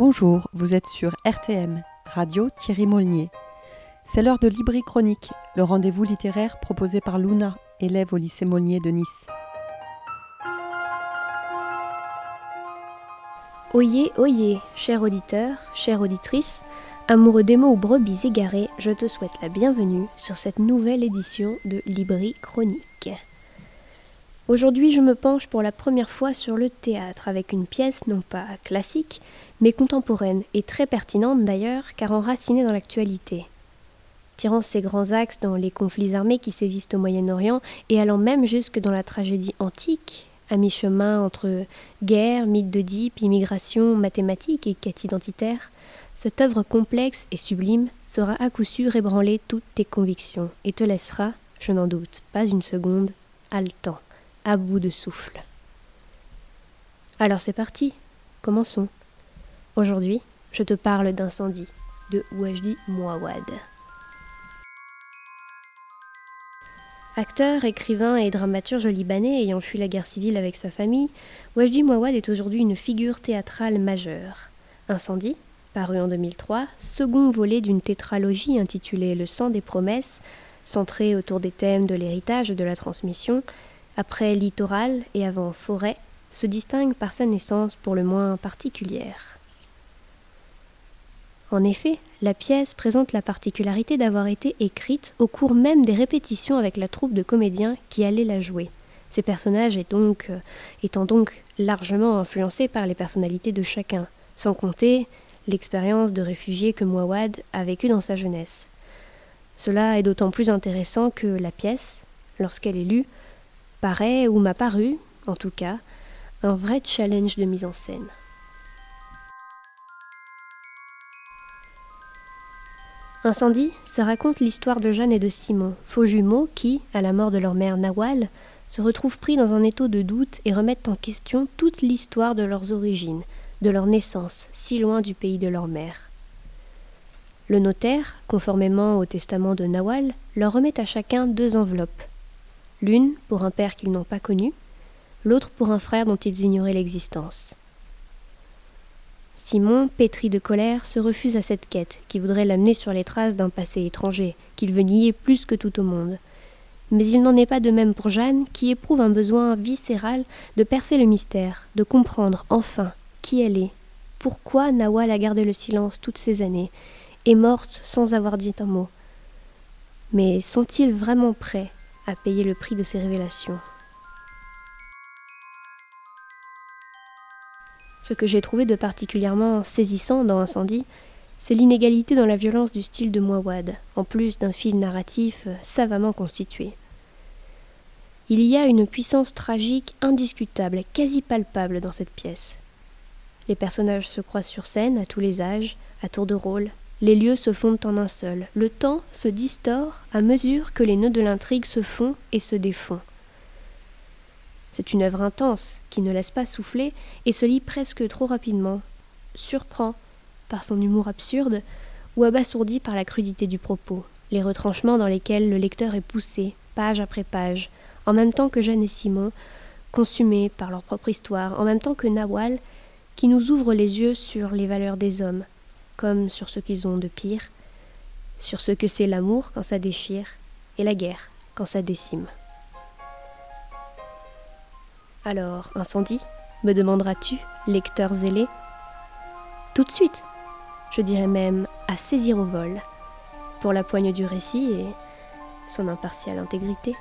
Bonjour, vous êtes sur RTM, Radio Thierry Molnier. C'est l'heure de Libri Chronique, le rendez-vous littéraire proposé par Luna, élève au lycée Molnier de Nice. Oyez, oyez, cher auditeur, chère auditrice, amoureux des mots ou brebis égarés, je te souhaite la bienvenue sur cette nouvelle édition de Libri Chronique. Aujourd'hui, je me penche pour la première fois sur le théâtre avec une pièce non pas classique, mais contemporaine et très pertinente d'ailleurs, car enracinée dans l'actualité. Tirant ses grands axes dans les conflits armés qui sévissent au Moyen-Orient et allant même jusque dans la tragédie antique, à mi-chemin entre guerre, mythe d'Oedipe, immigration, mathématiques et quête identitaire, cette œuvre complexe et sublime saura à coup sûr ébranler toutes tes convictions et te laissera, je n'en doute pas une seconde, haletant à bout de souffle. Alors c'est parti, commençons. Aujourd'hui, je te parle d'incendie de Wajdi Mouawad. Acteur, écrivain et dramaturge libanais ayant fui la guerre civile avec sa famille, Wajdi Mouawad est aujourd'hui une figure théâtrale majeure. Incendie, paru en 2003, second volet d'une tétralogie intitulée Le sang des promesses, centrée autour des thèmes de l'héritage et de la transmission, après littoral et avant forêt, se distingue par sa naissance pour le moins particulière. En effet, la pièce présente la particularité d'avoir été écrite au cours même des répétitions avec la troupe de comédiens qui allaient la jouer. Ces personnages euh, étant donc largement influencés par les personnalités de chacun, sans compter l'expérience de réfugié que Mouawad a vécu dans sa jeunesse. Cela est d'autant plus intéressant que la pièce, lorsqu'elle est lue, paraît, ou m'a paru, en tout cas, un vrai challenge de mise en scène. Incendie, ça raconte l'histoire de Jeanne et de Simon, faux jumeaux qui, à la mort de leur mère Nawal, se retrouvent pris dans un étau de doute et remettent en question toute l'histoire de leurs origines, de leur naissance, si loin du pays de leur mère. Le notaire, conformément au testament de Nawal, leur remet à chacun deux enveloppes, l'une pour un père qu'ils n'ont pas connu, l'autre pour un frère dont ils ignoraient l'existence. Simon, pétri de colère, se refuse à cette quête, qui voudrait l'amener sur les traces d'un passé étranger, qu'il veut nier plus que tout au monde. Mais il n'en est pas de même pour Jeanne, qui éprouve un besoin viscéral de percer le mystère, de comprendre enfin qui elle est, pourquoi Nawal a gardé le silence toutes ces années, est morte sans avoir dit un mot. Mais sont-ils vraiment prêts à payer le prix de ces révélations. Ce que j'ai trouvé de particulièrement saisissant dans Incendie, c'est l'inégalité dans la violence du style de Mouawad, en plus d'un fil narratif savamment constitué. Il y a une puissance tragique indiscutable, quasi palpable dans cette pièce. Les personnages se croisent sur scène à tous les âges, à tour de rôle, les lieux se fondent en un seul. Le temps se distord à mesure que les nœuds de l'intrigue se font et se défont. C'est une œuvre intense qui ne laisse pas souffler et se lit presque trop rapidement, surprend par son humour absurde ou abasourdi par la crudité du propos, les retranchements dans lesquels le lecteur est poussé, page après page, en même temps que Jeanne et Simon, consumés par leur propre histoire, en même temps que Nawal, qui nous ouvre les yeux sur les valeurs des hommes, comme sur ce qu'ils ont de pire, sur ce que c'est l'amour quand ça déchire et la guerre quand ça décime. Alors, incendie me demanderas-tu, lecteur zélé Tout de suite, je dirais même à saisir au vol, pour la poigne du récit et son impartiale intégrité.